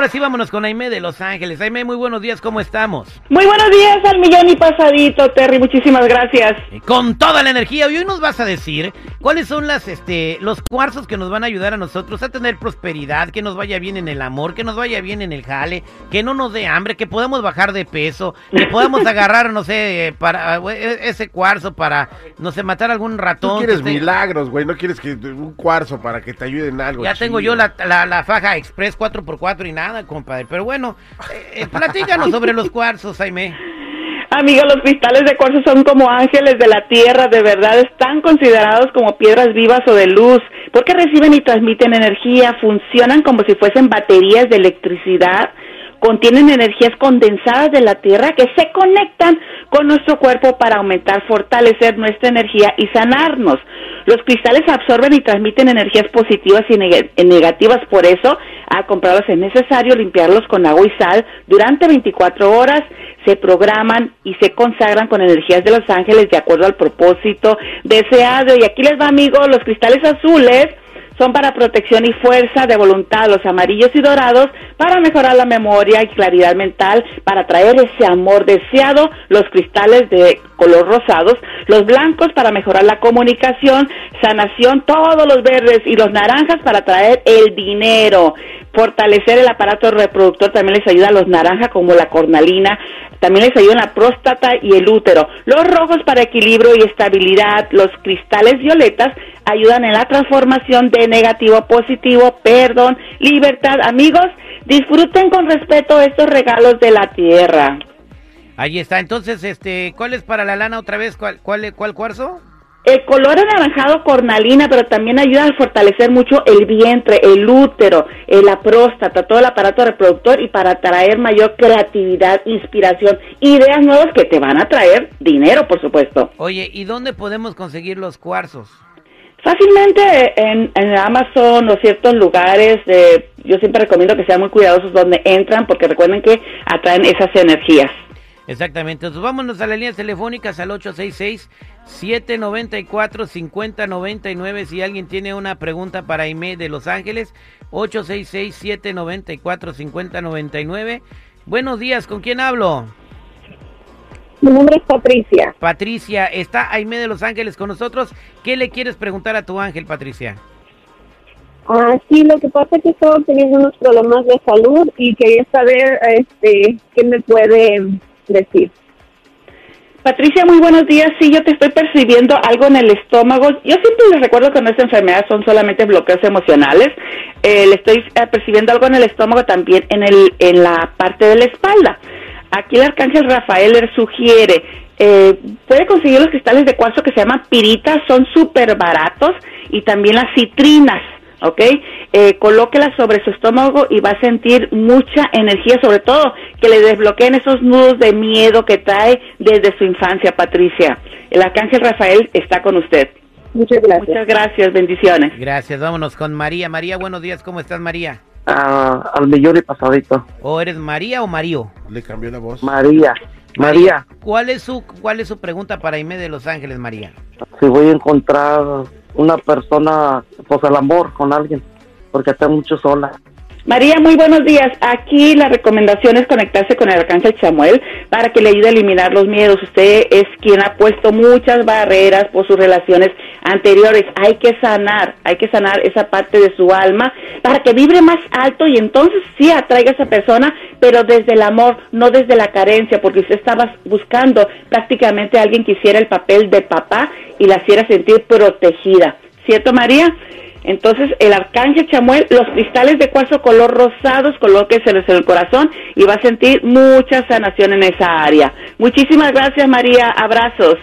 Ahora sí, vámonos con Aime de Los Ángeles. Aime, muy buenos días, ¿cómo estamos? Muy buenos días al millón y pasadito, Terry, muchísimas gracias. Con toda la energía, y hoy nos vas a decir cuáles son las, este, los cuarzos que nos van a ayudar a nosotros a tener prosperidad, que nos vaya bien en el amor, que nos vaya bien en el jale, que no nos dé hambre, que podamos bajar de peso, que podamos agarrar, no sé, para e, ese cuarzo para, no sé, matar algún ratón. Tú quieres milagros, güey, no quieres que un cuarzo para que te ayude en algo. Ya tengo yo la, la, faja Express 4x4 y nada, compadre. Pero bueno, eh, eh, platícanos sobre los cuarzos, Jaime. Amigos, los cristales de cuarzo son como ángeles de la tierra, de verdad están considerados como piedras vivas o de luz, porque reciben y transmiten energía, funcionan como si fuesen baterías de electricidad, contienen energías condensadas de la tierra que se conectan con nuestro cuerpo para aumentar, fortalecer nuestra energía y sanarnos. Los cristales absorben y transmiten energías positivas y negativas, por eso al comprarlos es necesario limpiarlos con agua y sal durante 24 horas, se programan y se consagran con energías de los ángeles de acuerdo al propósito deseado. Y aquí les va amigos, los cristales azules son para protección y fuerza de voluntad, los amarillos y dorados para mejorar la memoria y claridad mental, para traer ese amor deseado, los cristales de color rosados, los blancos para mejorar la comunicación, sanación, todos los verdes y los naranjas para traer el dinero. Fortalecer el aparato reproductor también les ayuda a los naranjas como la cornalina, también les ayuda la próstata y el útero. Los rojos para equilibrio y estabilidad, los cristales violetas ayudan en la transformación de negativo a positivo, perdón, libertad. Amigos, disfruten con respeto estos regalos de la tierra. Ahí está. Entonces, este, ¿cuál es para la lana otra vez? ¿Cuál, cuál, cuál cuarzo? El color anaranjado cornalina, pero también ayuda a fortalecer mucho el vientre, el útero, eh, la próstata, todo el aparato reproductor y para traer mayor creatividad, inspiración, ideas nuevas que te van a traer dinero, por supuesto. Oye, ¿y dónde podemos conseguir los cuarzos? Fácilmente en, Amazon o ciertos lugares, yo siempre recomiendo que sean muy cuidadosos donde entran porque recuerden que atraen esas energías. Exactamente, entonces vámonos a las líneas telefónicas al 866-794-5099 si alguien tiene una pregunta para Aime de Los Ángeles, 866-794-5099. Buenos días, ¿con quién hablo? Mi nombre es Patricia. Patricia, está Aime de Los Ángeles con nosotros. ¿Qué le quieres preguntar a tu ángel, Patricia? Ah, sí, lo que pasa es que estoy teniendo unos problemas de salud y quería saber este, qué me puede decir. Patricia, muy buenos días. Sí, yo te estoy percibiendo algo en el estómago. Yo siempre les recuerdo que esta enfermedad son solamente bloqueos emocionales. Eh, le estoy eh, percibiendo algo en el estómago también en, el, en la parte de la espalda. Aquí el arcángel Rafael sugiere, eh, puede conseguir los cristales de cuarzo que se llaman piritas, son súper baratos, y también las citrinas, ¿ok? Eh, colóquelas sobre su estómago y va a sentir mucha energía, sobre todo que le desbloqueen esos nudos de miedo que trae desde su infancia, Patricia. El arcángel Rafael está con usted. Muchas gracias. Muchas gracias, bendiciones. Gracias, vámonos con María. María, buenos días, ¿cómo estás, María? al millón y pasadito. ¿O eres María o Mario? Le cambió la voz. María. María. ¿Cuál es su cuál es su pregunta para Aime de Los Ángeles, María? Si voy a encontrar una persona, pues el amor con alguien, porque está mucho sola. María, muy buenos días. Aquí la recomendación es conectarse con el arcángel Samuel para que le ayude a eliminar los miedos. Usted es quien ha puesto muchas barreras por sus relaciones anteriores. Hay que sanar, hay que sanar esa parte de su alma para que vibre más alto y entonces sí atraiga a esa persona, pero desde el amor, no desde la carencia, porque usted estaba buscando prácticamente a alguien que hiciera el papel de papá y la hiciera sentir protegida. ¿Cierto, María? Entonces, el arcángel Chamuel, los cristales de cuarzo color rosados, colóqueselos en el corazón y va a sentir mucha sanación en esa área. Muchísimas gracias, María. Abrazos.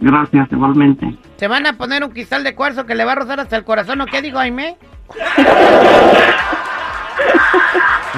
Gracias, igualmente. ¿Se van a poner un cristal de cuarzo que le va a rozar hasta el corazón o qué digo, Jaime?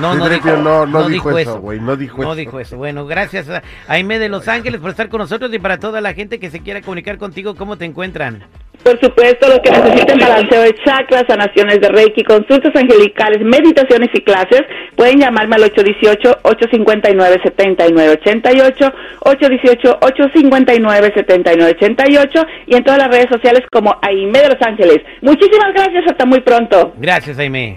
No, no, dijo, no, dijo, eso, güey. No dijo eso. No dijo eso. Bueno, gracias a Aime de Los Ángeles por estar con nosotros y para toda la gente que se quiera comunicar contigo, ¿cómo te encuentran? Por supuesto, los que necesiten balanceo de chakras, sanaciones de Reiki, consultas angelicales, meditaciones y clases, pueden llamarme al 818-859-7988, 818-859-7988 y en todas las redes sociales como Aime de Los Ángeles. Muchísimas gracias, hasta muy pronto. Gracias, Aime.